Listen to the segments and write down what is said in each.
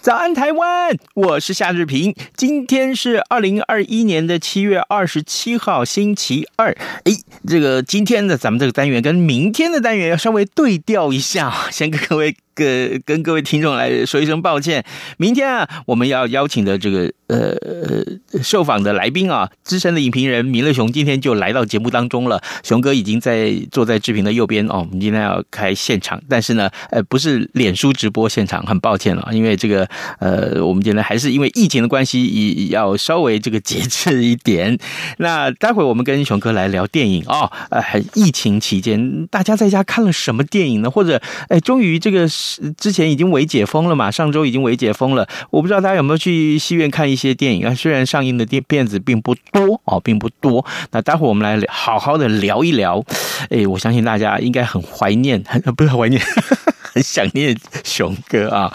早安，台湾！我是夏志平。今天是二零二一年的七月二十七号，星期二。哎，这个今天的咱们这个单元跟明天的单元要稍微对调一下，先跟各位。跟跟各位听众来说一声抱歉，明天啊，我们要邀请的这个呃受访的来宾啊，资深的影评人米勒熊今天就来到节目当中了。熊哥已经在坐在志平的右边哦，我们今天要开现场，但是呢，呃，不是脸书直播现场，很抱歉了，因为这个呃，我们今天还是因为疫情的关系，也要稍微这个节制一点。那待会我们跟熊哥来聊电影哦，呃，疫情期间大家在家看了什么电影呢？或者哎，终于这个。之前已经微解封了嘛，上周已经微解封了。我不知道大家有没有去戏院看一些电影啊？虽然上映的电片子并不多哦，并不多。那待会儿我们来好好的聊一聊。哎，我相信大家应该很怀念，很不是怀念，很想念熊哥啊。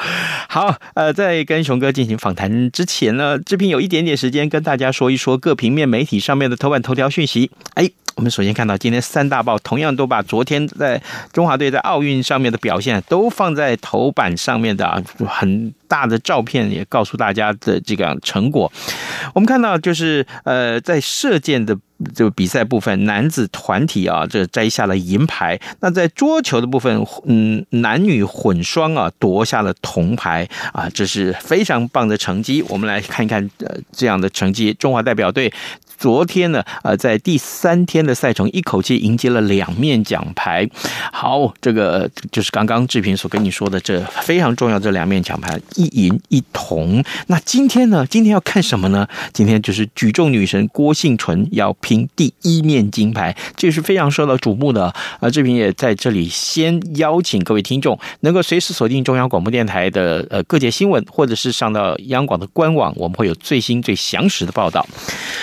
好，呃，在跟熊哥进行访谈之前呢，志平有一点点时间跟大家说一说各平面媒体上面的头版头条讯息。哎。我们首先看到，今天三大报同样都把昨天在中华队在奥运上面的表现都放在头版上面的啊，很大的照片也告诉大家的这个成果。我们看到就是呃，在射箭的这个比赛部分，男子团体啊，这摘下了银牌；那在桌球的部分，嗯，男女混双啊夺下了铜牌啊，这是非常棒的成绩。我们来看一看呃这样的成绩，中华代表队。昨天呢，呃，在第三天的赛程，一口气迎接了两面奖牌。好，这个就是刚刚志平所跟你说的，这非常重要，这两面奖牌，一银一铜。那今天呢？今天要看什么呢？今天就是举重女神郭婞淳要拼第一面金牌，这是非常受到瞩目的。啊，志平也在这里先邀请各位听众能够随时锁定中央广播电台的呃各界新闻，或者是上到央广的官网，我们会有最新最详实的报道。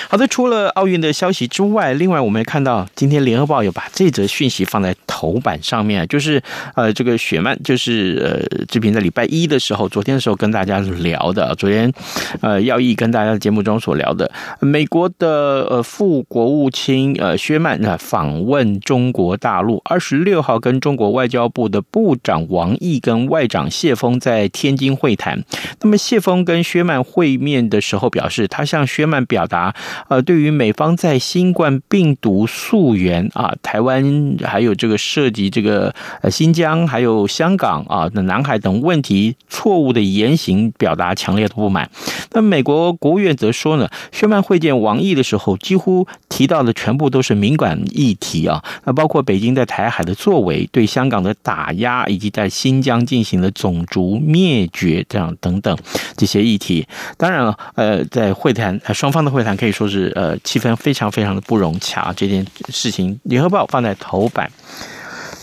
好的，除了奥运的消息之外，另外我们也看到今天联合报有把这则讯息放在头版上面，就是呃，这个雪曼，就是呃，志平在礼拜一的时候，昨天时候跟大家聊的，昨天呃，耀毅跟大家节目中所聊的，美国的呃副国务卿呃薛曼啊访问中国大陆，二十六号跟中国外交部的部长王毅跟外长谢峰在天津会谈。那么谢峰跟薛曼会面的时候表示，他向薛曼表达。呃，对于美方在新冠病毒溯源啊，台湾还有这个涉及这个呃新疆还有香港啊的南海等问题错误的言行，表达强烈的不满。那美国国务院则说呢，薛曼会见王毅的时候，几乎提到的全部都是敏感议题啊，那包括北京在台海的作为、对香港的打压，以及在新疆进行的种族灭绝这样等等这些议题。当然了，呃，在会谈双方的会谈可以说。是呃，气氛非常非常的不融洽，这件事情，联合报放在头版。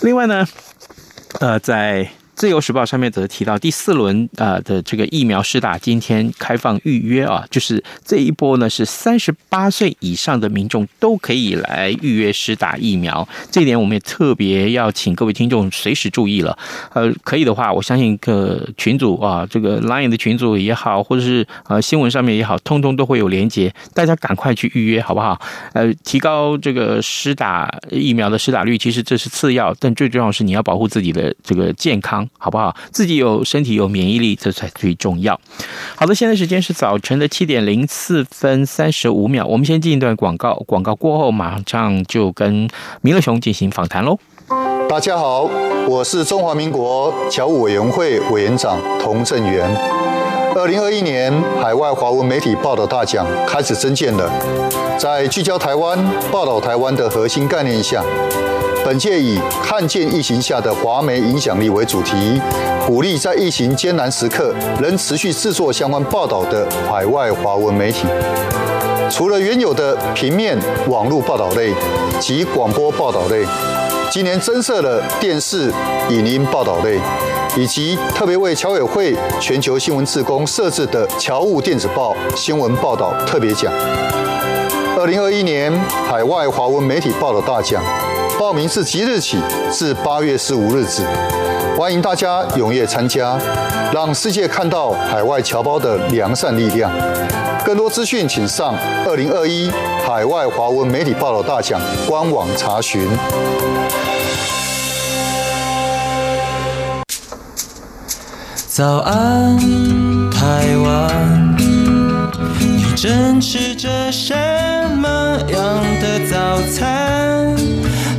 另外呢，呃，在。自由时报上面则提到第四轮啊的这个疫苗施打今天开放预约啊，就是这一波呢是三十八岁以上的民众都可以来预约施打疫苗，这一点我们也特别要请各位听众随时注意了。呃，可以的话，我相信个群组啊，这个 Line 的群组也好，或者是呃新闻上面也好，通通都会有连结，大家赶快去预约好不好？呃，提高这个施打疫苗的施打率，其实这是次要，但最重要是你要保护自己的这个健康。好不好？自己有身体有免疫力，这才最重要。好的，现在时间是早晨的七点零四分三十五秒，我们先进一段广告，广告过后马上就跟弥勒熊进行访谈喽。大家好，我是中华民国侨务委员会委员长童振源。二零二一年海外华文媒体报道大奖开始征件了，在聚焦台湾、报道台湾的核心概念下。本届以“看见疫情下的华媒影响力”为主题，鼓励在疫情艰难时刻仍持续制作相关报道的海外华文媒体。除了原有的平面、网络报道类及广播报道类，今年增设了电视、影音报道类，以及特别为侨委会全球新闻志工设置的侨务电子报新闻报道特别奖。二零二一年海外华文媒体报道大奖，报名是即日起至八月十五日止，欢迎大家踊跃参加，让世界看到海外侨胞的良善力量。更多资讯，请上二零二一海外华文媒体报道大奖官网查询。早安，台湾。正吃着什么样的早餐？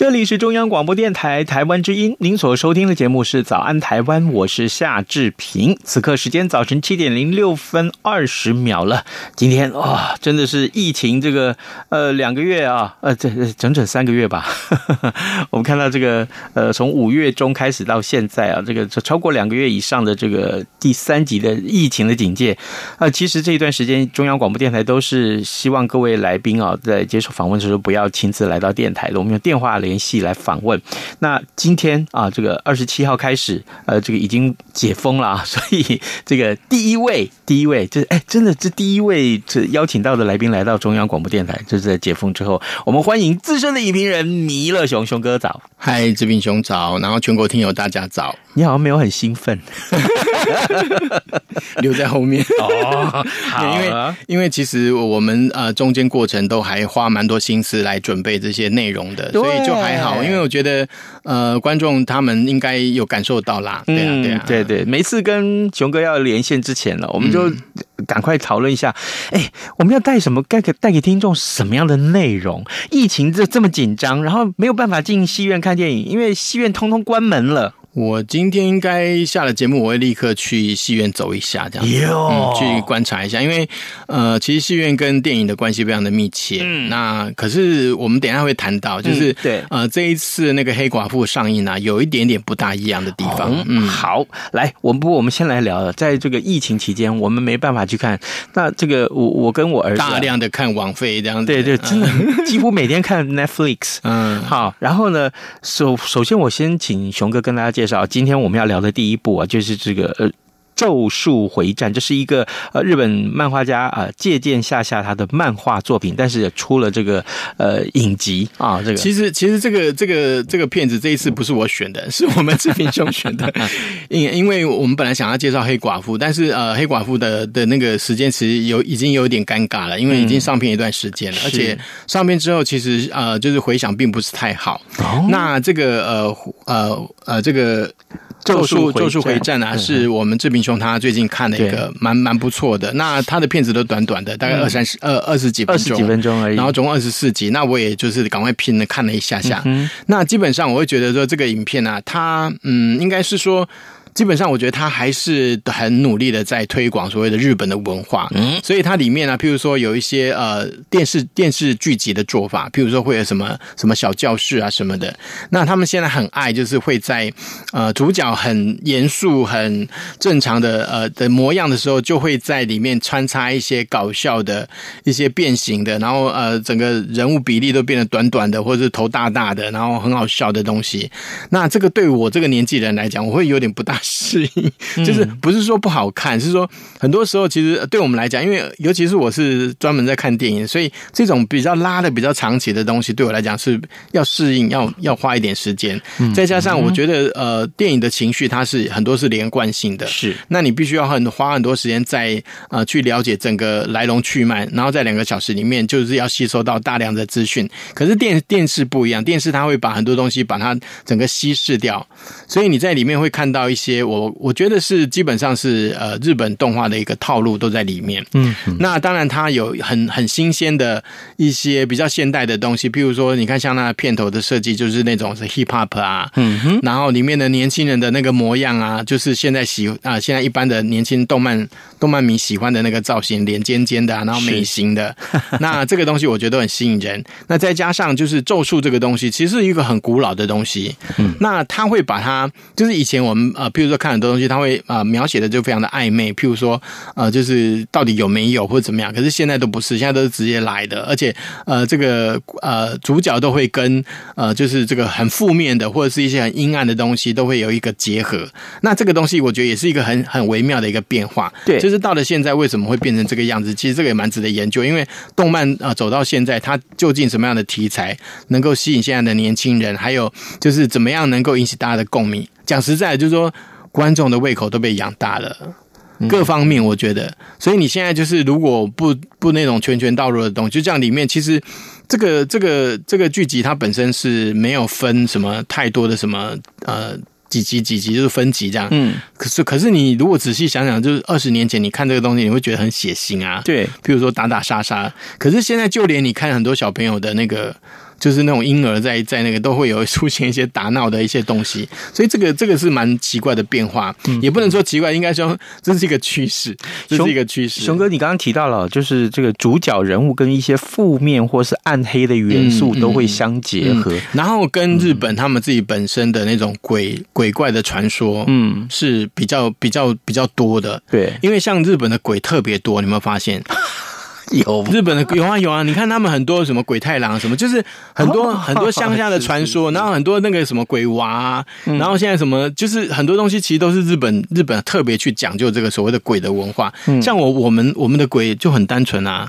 这里是中央广播电台台湾之音，您所收听的节目是《早安台湾》，我是夏志平。此刻时间早晨七点零六分二十秒了。今天哇、真的是疫情这个呃两个月啊，呃这整整三个月吧。我们看到这个呃从五月中开始到现在啊，这个超过两个月以上的这个第三级的疫情的警戒啊、其实这一段时间中央广播电台都是希望各位来宾啊在接受访问的时候不要亲自来到电台的，我们用电话联。联系来访问。那今天啊，这个二十七号开始，呃，这个已经解封了啊，所以这个第一位，第一位，这哎，真的这第一位这邀请到的来宾来到中央广播电台，就是在解封之后，我们欢迎资深的影评人弥勒熊熊哥早，嗨，志平兄早，然后全国听友大家早。你好像没有很兴奋，留在后面 哦。因为因为其实我们呃中间过程都还花蛮多心思来准备这些内容的，所以就还好。因为我觉得呃观众他们应该有感受到啦。对啊对啊，对对。每次跟熊哥要连线之前呢，我们就赶快讨论一下，哎，我们要带什么？该给带给听众什么样的内容？疫情这这么紧张，然后没有办法进戏院看电影，因为戏院通通关门了。我今天应该下了节目，我会立刻去戏院走一下，这样子，嗯，去观察一下。因为呃，其实戏院跟电影的关系非常的密切。嗯，那可是我们等一下会谈到，就是、嗯、对呃，这一次那个黑寡妇上映呢、啊，有一点点不大一样的地方。哦、嗯，好，来，我们不过我们先来聊了，在这个疫情期间，我们没办法去看。那这个我我跟我儿子大量的看网费这样子，对对，真的、嗯、几乎每天看 Netflix。嗯，好，然后呢，首首先我先请熊哥跟大家介绍，今天我们要聊的第一部啊，就是这个呃。咒术回战，这是一个呃日本漫画家啊、呃、借鉴下下他的漫画作品，但是也出了这个呃影集啊。这个其实其实这个这个这个片子这一次不是我选的，是我们志平兄选的。因因为我们本来想要介绍黑寡妇，但是呃黑寡妇的的那个时间其实有已经有点尴尬了，因为已经上片一段时间了，嗯、而且上片之后其实呃就是回响并不是太好。哦、那这个呃呃呃这个。咒术咒术回战啊，是我们志平兄他最近看的一个蛮蛮不错的。那他的片子都短短的，大概二三十二二十几分钟，二十几分钟而已。然后总共二十四集，那我也就是赶快拼了看了一下下。那基本上我会觉得说这个影片啊，它嗯，应该是说。基本上，我觉得他还是很努力的在推广所谓的日本的文化，嗯，所以它里面呢，譬如说有一些呃电视电视剧集的做法，譬如说会有什么什么小教室啊什么的，那他们现在很爱就是会在呃主角很严肃、很正常的呃的模样的时候，就会在里面穿插一些搞笑的一些变形的，然后呃整个人物比例都变得短短的，或者是头大大的，然后很好笑的东西。那这个对我这个年纪人来讲，我会有点不大。适应就是不是说不好看，是说很多时候其实对我们来讲，因为尤其是我是专门在看电影，所以这种比较拉的比较长期的东西，对我来讲是要适应，要要花一点时间。再加上我觉得呃，电影的情绪它是很多是连贯性的，是那你必须要很花很多时间在呃去了解整个来龙去脉，然后在两个小时里面就是要吸收到大量的资讯。可是电电视不一样，电视它会把很多东西把它整个稀释掉，所以你在里面会看到一些。些我我觉得是基本上是呃日本动画的一个套路都在里面。嗯，那当然它有很很新鲜的一些比较现代的东西，譬如说你看像那片头的设计就是那种是 hip hop 啊，嗯哼，然后里面的年轻人的那个模样啊，就是现在喜啊现在一般的年轻动漫动漫迷喜欢的那个造型，脸尖尖的啊，然后美型的，那这个东西我觉得很吸引人。那再加上就是咒术这个东西，其实是一个很古老的东西，嗯，那他会把它就是以前我们呃，譬如说看很多东西，他会啊、呃、描写的就非常的暧昧，譬如说呃，就是到底有没有或者怎么样，可是现在都不是，现在都是直接来的，而且呃，这个呃主角都会跟呃，就是这个很负面的或者是一些很阴暗的东西都会有一个结合。那这个东西我觉得也是一个很很微妙的一个变化，对，就是到了现在为什么会变成这个样子？其实这个也蛮值得研究，因为动漫啊、呃、走到现在，它究竟什么样的题材能够吸引现在的年轻人，还有就是怎么样能够引起大家的共鸣？讲实在，就是说观众的胃口都被养大了，各方面我觉得，所以你现在就是如果不不那种拳拳到肉的东西，就这样里面其实这个这个这个剧集它本身是没有分什么太多的什么呃。几集几集就是分级这样，嗯，可是可是你如果仔细想想，就是二十年前你看这个东西，你会觉得很血腥啊，对，比如说打打杀杀，可是现在就连你看很多小朋友的那个。就是那种婴儿在在那个都会有出现一些打闹的一些东西，所以这个这个是蛮奇怪的变化，也不能说奇怪，应该说这是一个趋势，这是一个趋势。熊哥，你刚刚提到了，就是这个主角人物跟一些负面或是暗黑的元素都会相结合，然后跟日本他们自己本身的那种鬼鬼怪的传说，嗯，是比较比较比较多的。对，因为像日本的鬼特别多，你有没有发现？有日本的有啊有啊，你看他们很多什么鬼太郎什么，就是很多 很多乡下的 传说，然后很多那个什么鬼娃啊，然后现在什么就是很多东西其实都是日本日本特别去讲究这个所谓的鬼的文化。像我我们我们的鬼就很单纯啊，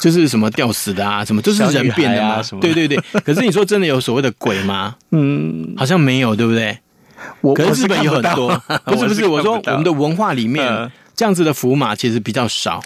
就是什么吊死的啊，什么就是人变的啊，什么。对对对，可是你说真的有所谓的鬼吗？嗯，好像没有，对不对？我可是日本有很多，不是不是，我说我们的文化里面这样子的符码其实比较少。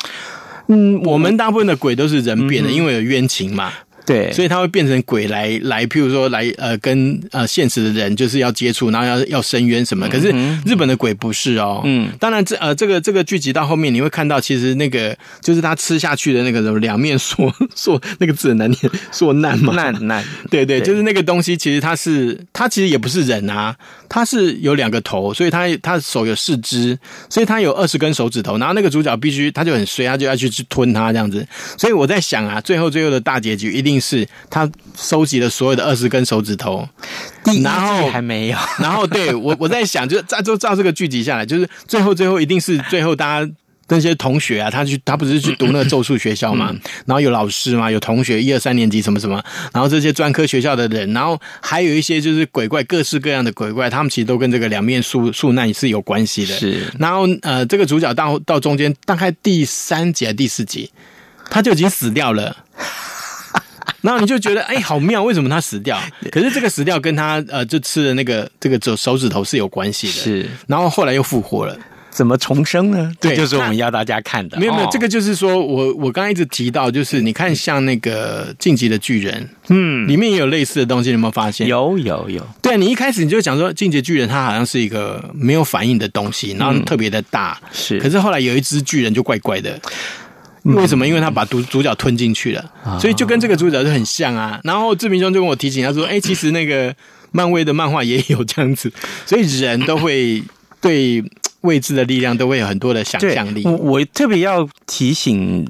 嗯，我们大部分的鬼都是人变的，嗯、因为有冤情嘛。对，所以他会变成鬼来来，譬如说来呃跟呃现实的人就是要接触，然后要要伸冤什么。可是日本的鬼不是哦。嗯，当然这呃这个这个剧集到后面你会看到，其实那个就是他吃下去的那个什么两面说说 那个字很难念，说难嘛难难。对对，就是那个东西，其实它是它其实也不是人啊，它是有两个头，所以他他手有四肢，所以他有二十根手指头，然后那个主角必须他就很衰，他就要去去吞它这样子。所以我在想啊，最后最后的大结局一定。是他收集了所有的二十根手指头，然后还没有，然后对我我在想，就照就照这个剧集下来，就是最后最后一定是最后大家那些同学啊，他去他不是去读那个咒术学校嘛，然后有老师嘛，有同学一二三年级什么什么，然后这些专科学校的人，然后还有一些就是鬼怪，各式各样的鬼怪，他们其实都跟这个两面树树难是有关系的。是，然后呃，这个主角到到中间大概第三集还第四集，他就已经死掉了。然后你就觉得哎、欸，好妙，为什么他死掉？可是这个死掉跟他呃，就吃的那个这个手手指头是有关系的。是，然后后来又复活了，怎么重生呢？对，这就是我们要大家看的。没有没有，这个就是说我我刚才一直提到，就是你看像那个《进击的巨人》，嗯，里面也有类似的东西，你有没有发现？有有有。对，你一开始你就讲说《进击的巨人》它好像是一个没有反应的东西，然后特别的大，是。可是后来有一只巨人就怪怪的。为什么？因为他把主主角吞进去了，所以就跟这个主角就很像啊。然后志明兄就跟我提醒他说：“哎，其实那个漫威的漫画也有这样子，所以人都会对未知的力量都会有很多的想象力。”我我特别要提醒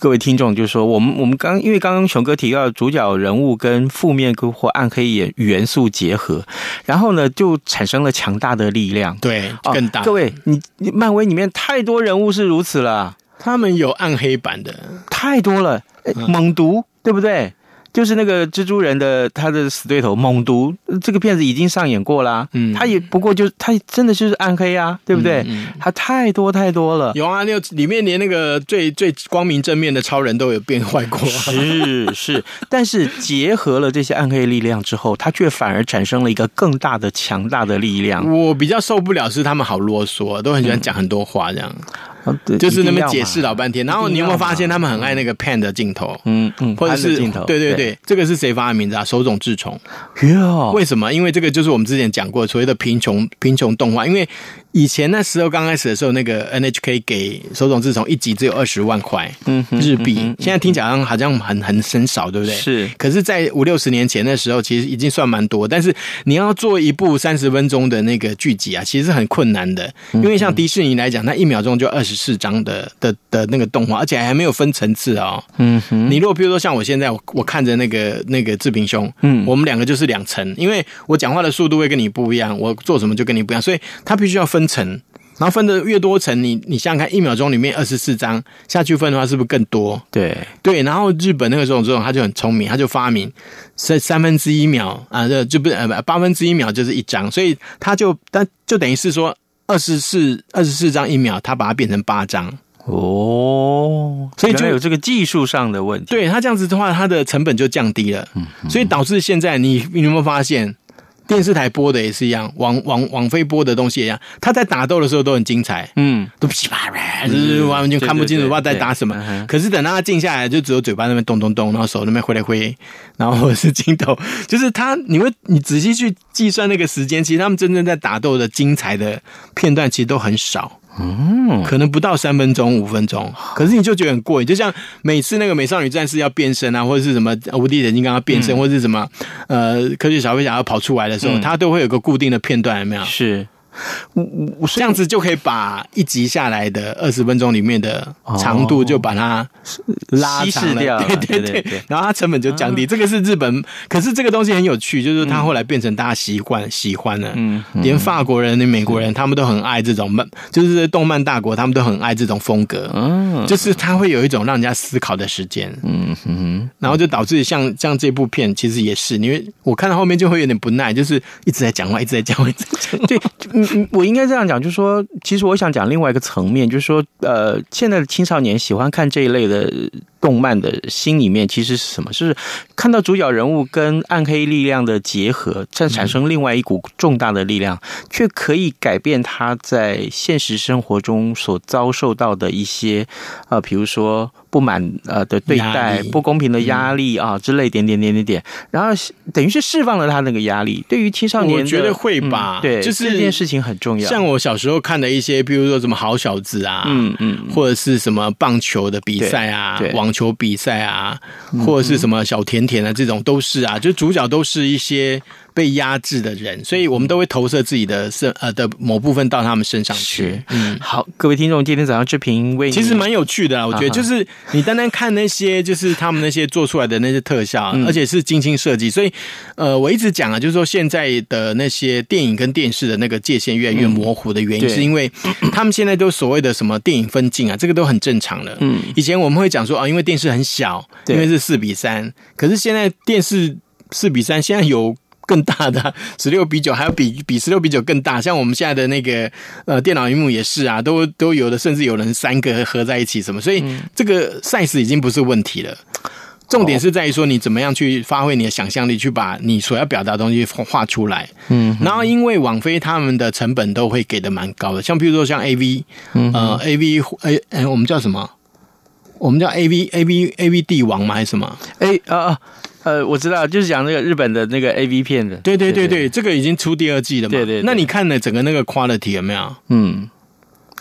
各位听众，就是说，我们我们刚因为刚刚熊哥提到主角人物跟负面或暗黑元元素结合，然后呢就产生了强大的力量，对，更大。各位，你你漫威里面太多人物是如此了。他们有暗黑版的，太多了。猛毒，对不对？就是那个蜘蛛人的他的死对头猛毒，这个片子已经上演过啦。嗯，他也不过就他真的就是暗黑啊，对不对？嗯，他太多太多了。有啊，那里面连那个最最光明正面的超人都有变坏过。是是，但是结合了这些暗黑力量之后，他却反而产生了一个更大的强大的力量。我比较受不了是他们好啰嗦，都很喜欢讲很多话这样。啊对就是那么解释老半天。然后你有没有发现他们很爱那个 pan 的镜头？嗯嗯，或者是镜头，对对对，这个是谁发的名字啊？手冢治虫。哟，为什么？因为这个就是我们之前讲过所谓的贫穷贫穷动画。因为以前那时候刚开始的时候，那个 NHK 给手冢治虫一集只有二十万块日币，现在听起来好像好像很很很少，对不对？是可是，在五六十年前的时候，其实已经算蛮多。但是你要做一部三十分钟的那个剧集啊，其实是很困难的。因为像迪士尼来讲，它一秒钟就二十四张的的的那个动画，而且还没有分层次哦。嗯哼，你如果比如说像我现在，我我看着那个那个志平兄，嗯我们两个就是两层，因为我讲话的速度会跟你不一样，我做什么就跟你不一样，所以他必须要分层，然后分的越多层，你你想想看，一秒钟里面二十四张下去分的话，是不是更多？对，对，然后日本那个时候这种他就很聪明，他就发明三三分之一秒啊，这就不是呃八分之一秒就是一张，所以他就但就等于是说二十四二十四张一秒，他把它变成八张。哦，所以就有这个技术上的问题。对他这样子的话，它的成本就降低了，嗯所以导致现在你你有没有发现，电视台播的也是一样，网网网飞播的东西也一样，他在打斗的时候都很精彩，嗯，都噼啪啦，就是完全看不清楚不知道在打什么。可是等到他静下来，就只有嘴巴那边咚咚咚，然后手那边挥来挥，然后是镜头，就是他，你会你仔细去计算那个时间，其实他们真正在打斗的精彩的片段其实都很少。嗯，可能不到三分钟、五分钟，可是你就觉得很过瘾，就像每次那个美少女战士要变身啊，或者是什么无敌铁金刚要变身，或者是什么呃科学小飞侠要跑出来的时候，它都会有个固定的片段，有没有？是，这样子就可以把一集下来的二十分钟里面的长度就把它拉长稀释掉了。对对对然后它成本就降低。这个是日本，可是这个东西很有趣，就是它后来变成大家习惯喜欢了，嗯连法国人、美国人他们都很爱这种漫，就是动漫大国，他们都很爱这种风格，嗯就是它会有一种让人家思考的时间，嗯哼，然后就导致像像这部片其实也是，因为我看到后面就会有点不耐，就是一直在讲话，一直在讲话，一直在讲话。对，我应该这样讲，就是说，其实我想讲另外一个层面，就是说，呃，现在的青少年喜欢看这一类的动漫的心里面，其实是什么？就是看到主角人物跟暗黑力量的结合，再产生另外一股重大的力量，却可以改变他在现实生活中所遭受到的一些，呃，比如说不满呃的对待、不公平的压力啊之类点点点点点，然后等于是释放了他那个压力。对于青少年，我觉得会吧嗯对，就是这件事情很重要。像我小时候看的一些，比如说什么好小子啊，嗯嗯或者是什么棒球的比赛啊对，对网球比赛啊，或者是什么小甜甜啊，这种都是啊，就主角都是一些被压制的人，所以我们都会投射自己的身呃的某部分到他们身上去。嗯，好，各位听众，今天早上志平为其实蛮有趣的啊，我觉得就是你单单看那些，就是他们那些做出来的那些特效，嗯。而且是精心设计，所以呃，我一直讲啊，就是说现在的那些电影跟电视的那个界限越来越模糊的原因，嗯。是因为 他们现在都所谓的什么电影分镜啊，这个都很正常了。嗯，以前我们会讲说啊，因为电视很小，因为是四比三，可是现在电视四比三，现在有。更大的 十六比九，还有比比十六比九更大，像我们现在的那个呃电脑荧幕也是啊，都都有的，甚至有人三个合在一起什么，所以这个 size 已经不是问题了。重点是在于说你怎么样去发挥你的想象力，去把你所要表达的东西画出来。嗯，然后因为网飞他们的成本都会给的蛮高的，像比如说像 A V，呃 A V 哎哎，我们叫什么？我们叫 A V A V A V 帝王吗？还是什么？？A 啊啊呃，我知道，就是讲那个日本的那个 A V 片的，对对对对，这个已经出第二季了嘛。对对对那你看了整个那个 quality 有没有？嗯，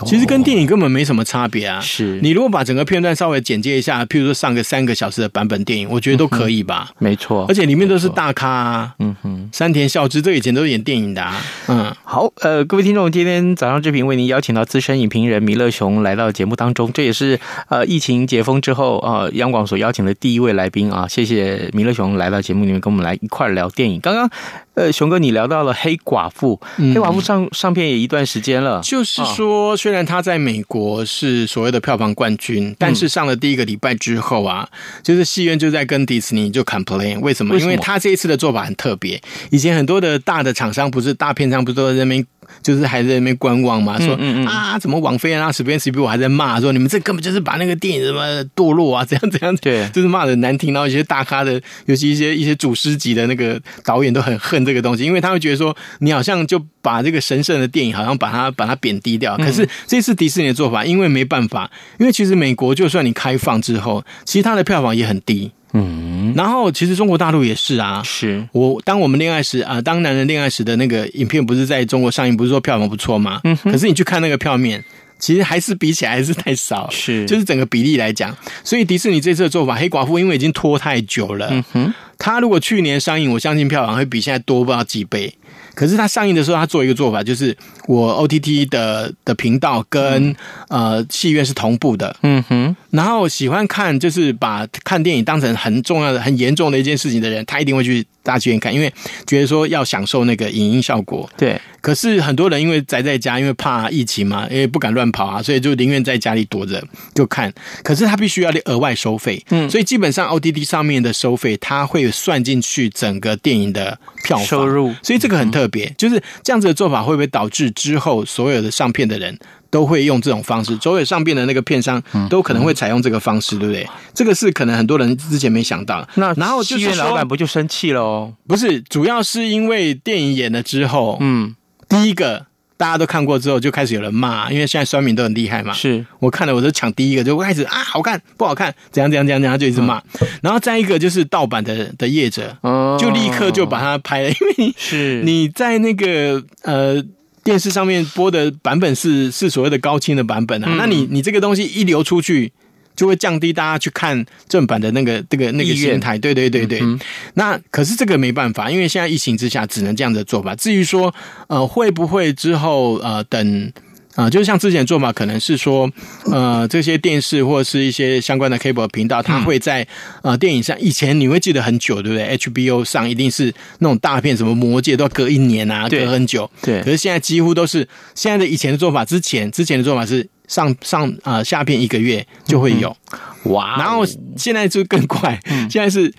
其实跟电影根本没什么差别啊。是你如果把整个片段稍微剪接一下，譬如说上个三个小时的版本电影，我觉得都可以吧。没错，而且里面都是大咖啊，嗯哼。山田孝之，这以前都是演电影的啊。嗯，好，呃，各位听众，今天早上志平为您邀请到资深影评人弥勒雄来到节目当中，这也是呃疫情解封之后啊、呃，央广所邀请的第一位来宾啊，谢谢弥勒雄来到节目里面跟我们来一块儿聊电影。刚刚呃，熊哥你聊到了黑寡妇，嗯黑寡妇上上片也一段时间了，就是说，虽然他在美国是所谓的票房冠军，但是上了第一个礼拜之后啊，就是戏院就在跟迪士尼就 complain，为什么？为什么因为他这一次的做法很特别。以前很多的大的厂商不是大片商，不是都在那边就是还在那边观望嘛，说嗯嗯嗯啊，怎么王菲啊，史皮史比我还在骂说你们这根本就是把那个电影什么堕落啊，怎样怎样，对就是骂的难听。然后一些大咖的，尤其一些一些祖师级的那个导演都很恨这个东西，因为他会觉得说你好像就把这个神圣的电影好像把它把它贬低掉。可是这次迪士尼的做法，因为没办法，因为其实美国就算你开放之后，其实它的票房也很低。嗯，然后其实中国大陆也是啊，是。我当我们恋爱时啊，当男人恋爱时的那个影片不是在中国上映，不是说票房不错吗？嗯，可是你去看那个票面，其实还是比起来还是太少，是。就是整个比例来讲，所以迪士尼这次的做法，黑寡妇因为已经拖太久了，嗯哼，他如果去年上映，我相信票房会比现在多不知道几倍。可是他上映的时候，他做一个做法，就是我 OTT 的的频道跟、嗯、呃戏院是同步的，嗯哼。然后喜欢看就是把看电影当成很重要的、很严重的一件事情的人，他一定会去大剧院看，因为觉得说要享受那个影音效果。对。可是很多人因为宅在家，因为怕疫情嘛，因为不敢乱跑啊，所以就宁愿在家里躲着就看。可是他必须要额外收费，嗯，所以基本上 OTT 上面的收费，他会算进去整个电影的票房收入，所以这个很特别。就是这样子的做法，会不会导致之后所有的上片的人都会用这种方式？所有上片的那个片商都可能会采用这个方式，对不对？这个是可能很多人之前没想到。那然后戏院老板不就生气了哦？不是，主要是因为电影演了之后，嗯，第一个大家都看过之后，就开始有人骂，因为现在酸民都很厉害嘛。是我看了，我就抢第一个，就开始啊，好看不好看？怎样怎样怎样怎样，就一直骂。然后再一个就是盗版的的业者，就立刻就把它拍了，因为你是 你在那个呃电视上面播的版本是是所谓的高清的版本啊，那你你这个东西一流出去。就会降低大家去看正版的那个这个那个心态，对对对对。嗯、那可是这个没办法，因为现在疫情之下只能这样的做法。至于说呃会不会之后呃等啊、呃，就是像之前做法，可能是说呃这些电视或者是一些相关的 cable 频道，它会在呃电影上。以前你会记得很久，对不对？HBO 上一定是那种大片，什么魔戒都要隔一年啊，隔很久。对。可是现在几乎都是现在的以前的做法，之前之前的做法是。上上啊、呃，下片一个月就会有，嗯、哇！然后现在就更快，嗯、现在是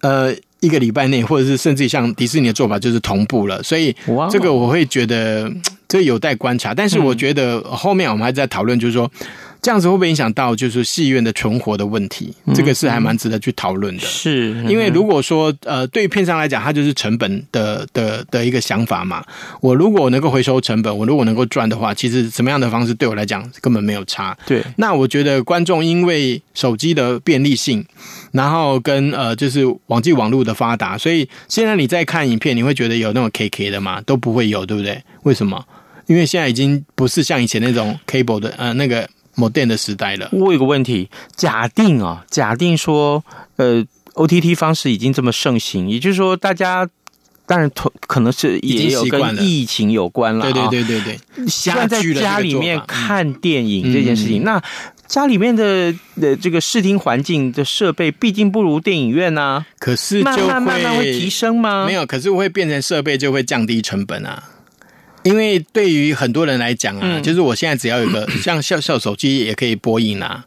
呃一个礼拜内，或者是甚至像迪士尼的做法就是同步了，所以这个我会觉得 这有待观察。但是我觉得后面我们还在讨论，就是说。这样子会不会影响到就是戏院的存活的问题？这个是还蛮值得去讨论的。是，因为如果说呃，对于片商来讲，它就是成本的的的一个想法嘛。我如果能够回收成本，我如果能够赚的话，其实什么样的方式对我来讲根本没有差。对，那我觉得观众因为手机的便利性，然后跟呃就是网际网络的发达，所以现在你在看影片，你会觉得有那种 KK 的嘛？都不会有，对不对？为什么？因为现在已经不是像以前那种 cable 的呃那个。某电的时代了。我有个问题，假定啊，假定说，呃，OTT 方式已经这么盛行，也就是说，大家当然同可能是也有跟疫情有关了。对对对对对，习惯在家里面看电影这件事情，嗯、那家里面的的这个视听环境的设备，毕竟不如电影院呐、啊。可是就慢慢慢慢会提升吗？没有，可是会变成设备就会降低成本啊。因为对于很多人来讲啊，嗯、就是我现在只要有个 像笑笑手机也可以播音啊。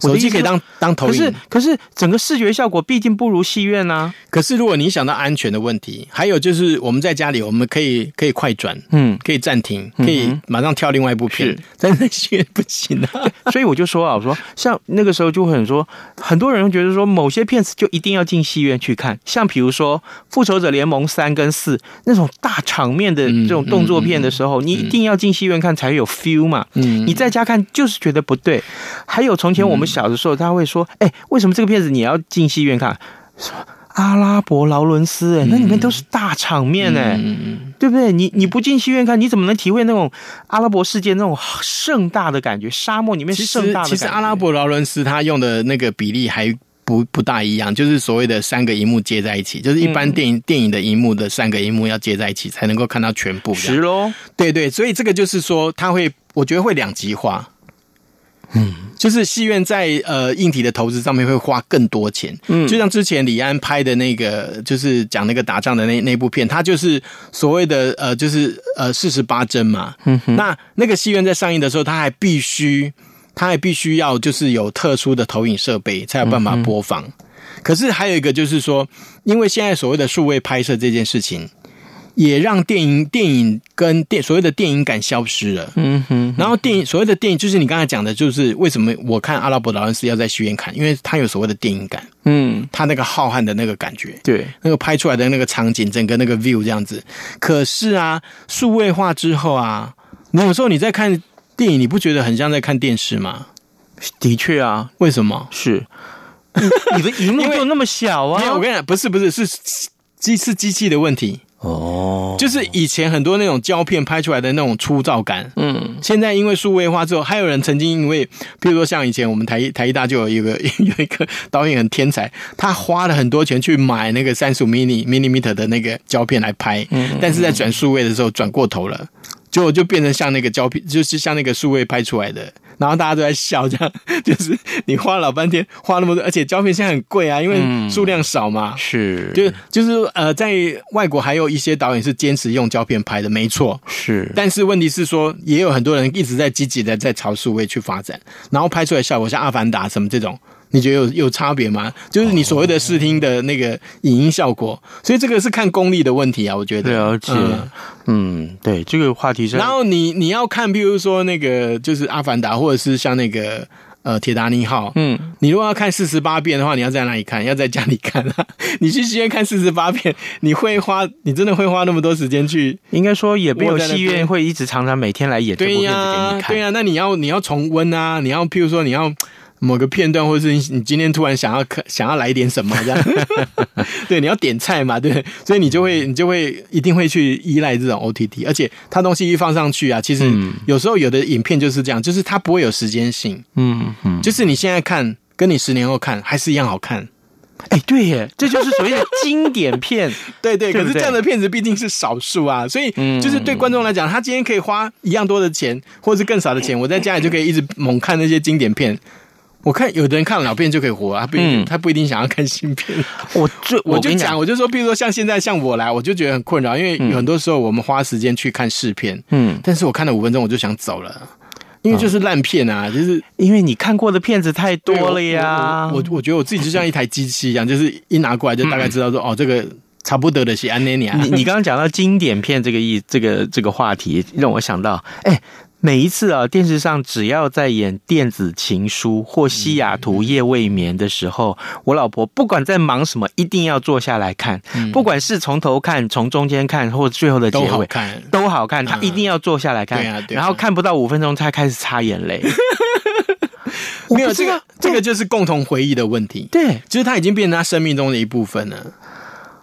手机可以当当投影，可是可是整个视觉效果毕竟不如戏院呐、啊。可是如果你想到安全的问题，还有就是我们在家里我们可以可以快转，嗯，可以暂停，可以马上跳另外一部片，是但是戏院不行啊。所以我就说啊，我说像那个时候就会很说，很多人觉得说某些片子就一定要进戏院去看，像比如说《复仇者联盟三》跟四那种大场面的这种动作片的时候，嗯嗯嗯、你一定要进戏院看才有 feel 嘛。嗯，你在家看就是觉得不对。还有从前我们。小的时候，他会说：“哎、欸，为什么这个片子你要进戏院看？说阿拉伯劳伦斯、欸，哎，那里面都是大场面、欸，哎、嗯，对不对？你你不进戏院看，你怎么能体会那种阿拉伯世界那种盛大的感觉？沙漠里面是盛大的感觉。其实阿拉伯劳伦斯他用的那个比例还不不大一样，就是所谓的三个荧幕接在一起，就是一般电影、嗯、电影的荧幕的三个荧幕要接在一起才能够看到全部。是喽，对对，所以这个就是说，他会，我觉得会两极化。”嗯，就是戏院在呃硬体的投资上面会花更多钱，嗯，就像之前李安拍的那个，就是讲那个打仗的那那部片，它就是所谓的呃，就是呃四十八帧嘛，嗯哼，那那个戏院在上映的时候，它还必须，它还必须要就是有特殊的投影设备才有办法播放。嗯、可是还有一个就是说，因为现在所谓的数位拍摄这件事情。也让电影电影跟电所谓的电影感消失了。嗯哼，然后电影所谓的电影，就是你刚才讲的，就是为什么我看阿拉伯劳伦斯要在戏院看，因为他有所谓的电影感。嗯，他那个浩瀚的那个感觉，对，那个拍出来的那个场景，整个那个 view 这样子。可是啊，数位化之后啊，你有时候你在看电影，你不觉得很像在看电视吗？的确啊，为什么？是 你的荧幕就那么小啊？没有，我跟你讲，不是不是，是机是机器的问题。哦，就是以前很多那种胶片拍出来的那种粗糙感，嗯，现在因为数位化之后，还有人曾经因为，譬如说像以前我们台台艺大就有一个 有一个导演很天才，他花了很多钱去买那个三十五 mini millimeter 的那个胶片来拍，嗯，但是在转数位的时候转过头了，就就变成像那个胶片，就是像那个数位拍出来的。然后大家都在笑，这样 就是你花了老半天，花那么多，而且胶片现在很贵啊，因为数量少嘛。嗯、是，就就是呃，在外国还有一些导演是坚持用胶片拍的，没错。是，但是问题是说，也有很多人一直在积极的在朝数位去发展，然后拍出来效果像《阿凡达》什么这种。你觉得有有差别吗？就是你所谓的视听的那个影音效果，所以这个是看功力的问题啊，我觉得。了解，嗯，嗯，对，这个话题是。然后你你要看，比如说那个就是《阿凡达》，或者是像那个呃《铁达尼号》，嗯，你如果要看四十八遍的话，你要在哪里看？要在家里看啊？你去戏院看四十八遍，你会花？你真的会花那么多时间去？应该说也没有戏院会一直常常每天来演这部片子给你看。对呀、啊，那你要你要重温啊，你要譬如说你要。某个片段，或者是你你今天突然想要看，想要来点什么这样，对，你要点菜嘛，对，所以你就会你就会一定会去依赖这种 OTT，而且它东西一放上去啊，其实有时候有的影片就是这样，就是它不会有时间性，嗯嗯，就是你现在看跟你十年后看还是一样好看，哎，对耶，这就是所谓的经典片，对对，可是这样的片子毕竟是少数啊，所以就是对观众来讲，他今天可以花一样多的钱，或者是更少的钱，我在家里就可以一直猛看那些经典片。我看有的人看老片就可以活啊，他不一定，嗯、他不一定想要看新片。我 就我就讲，我就说，比如说像现在像我来，我就觉得很困扰，因为很多时候我们花时间去看试片，嗯，但是我看了五分钟我就想走了，因为就是烂片啊，就是因为你看过的片子太多了呀。我我，我觉得我自己就像一台机器一样，就是一拿过来就大概知道说，嗯、哦，这个差不多的是安内尼啊。你你刚刚讲到经典片这个意这个这个话题，让我想到，哎、欸。每一次啊，电视上只要在演电子情书或西雅图夜未眠的时候，我老婆不管在忙什么，一定要坐下来看。不管是从头看、从中间看，或最后的结尾，都好看。都好看，她一定要坐下来看。然后看不到五分钟，她开始擦眼泪。没有这个，这个就是共同回忆的问题。对，就是她已经变成他生命中的一部分了。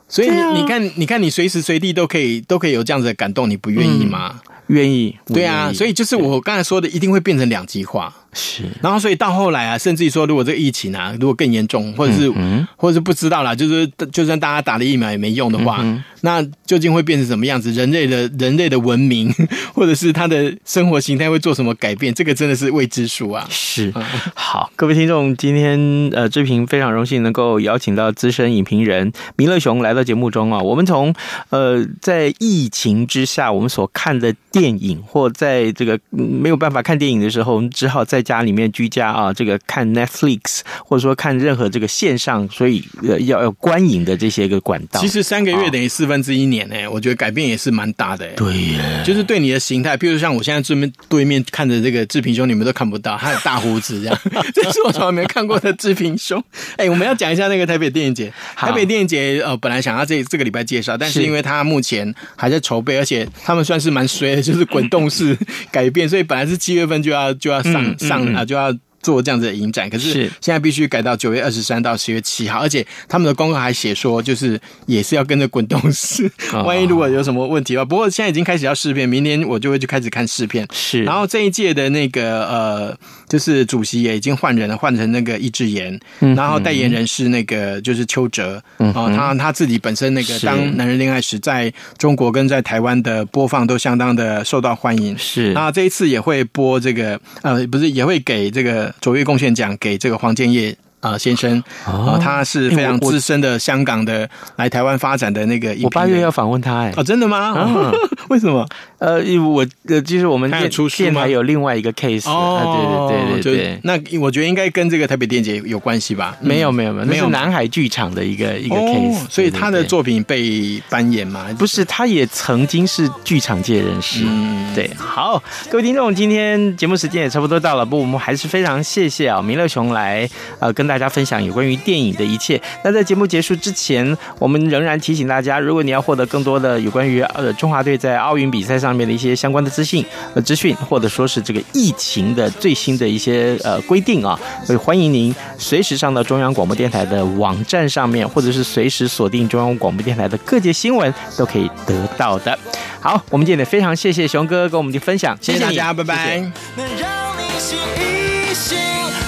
所以你你看，你看，你随时随地都可以都可以有这样子的感动，你不愿意吗？愿意，对啊，所以就是我刚才说的，一定会变成两极化。是，然后所以到后来啊，甚至于说，如果这个疫情啊，如果更严重，或者是，嗯、或者是不知道啦，就是就算大家打了疫苗也没用的话，嗯、那究竟会变成什么样子？人类的人类的文明，或者是他的生活形态会做什么改变？这个真的是未知数啊。是，好，各位听众，今天呃，志平非常荣幸能够邀请到资深影评人弥勒熊来到节目中啊。我们从呃，在疫情之下，我们所看的电影，或在这个没有办法看电影的时候，我们只好在家里面居家啊，这个看 Netflix 或者说看任何这个线上，所以呃要要观影的这些个管道。其实三个月等于四分之一年呢，我觉得改变也是蛮大的。对耶，就是对你的形态，譬如像我现在对面对面看着这个志平兄，你们都看不到，他有大胡子这样，这是我从来没看过的志平兄。哎，我们要讲一下那个台北电影节。台北电影节呃，本来想要这这个礼拜介绍，但是因为他目前还在筹备，而且他们算是蛮衰的，就是滚动式改变，所以本来是七月份就要就要上、嗯、上啊。就要做这样子的影展，可是现在必须改到九月二十三到十月七号，而且他们的公告还写说，就是也是要跟着滚动式，万一如果有什么问题的话，不过现在已经开始要试片，明年我就会去开始看试片。是，然后这一届的那个呃，就是主席也已经换人了，换成那个易智言，然后代言人是那个就是邱泽，哦，他他自己本身那个当《男人恋爱时》在中国跟在台湾的播放都相当的受到欢迎。是，那这一次也会播这个呃，不是也会给这个。卓越贡献奖给这个黄建业啊先生啊，他是非常资深的香港的来台湾发展的那个。我八月要访问他哎，哦，真的吗？为什么？呃，我呃，就是我们电电台有另外一个 case 哦，对对对对对。那我觉得应该跟这个台北电节有关系吧？没有没有没有，那是南海剧场的一个一个 case，所以他的作品被扮演吗？不是，他也曾经是剧场界人士。嗯，对。好，各位听众，今天节目时间也差不多到了，不，我们还是非常谢谢啊，弥勒熊来呃跟大大家分享有关于电影的一切。那在节目结束之前，我们仍然提醒大家，如果你要获得更多的有关于呃中华队在奥运比赛上面的一些相关的资讯呃资讯，或者说是这个疫情的最新的一些呃规定啊，所以欢迎您随时上到中央广播电台的网站上面，或者是随时锁定中央广播电台的各界新闻都可以得到的。好，我们今天非常谢谢熊哥跟我们的分享，谢谢大家，拜拜。能让你，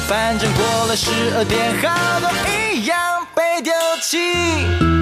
反正过了十二点，好多一样被丢弃。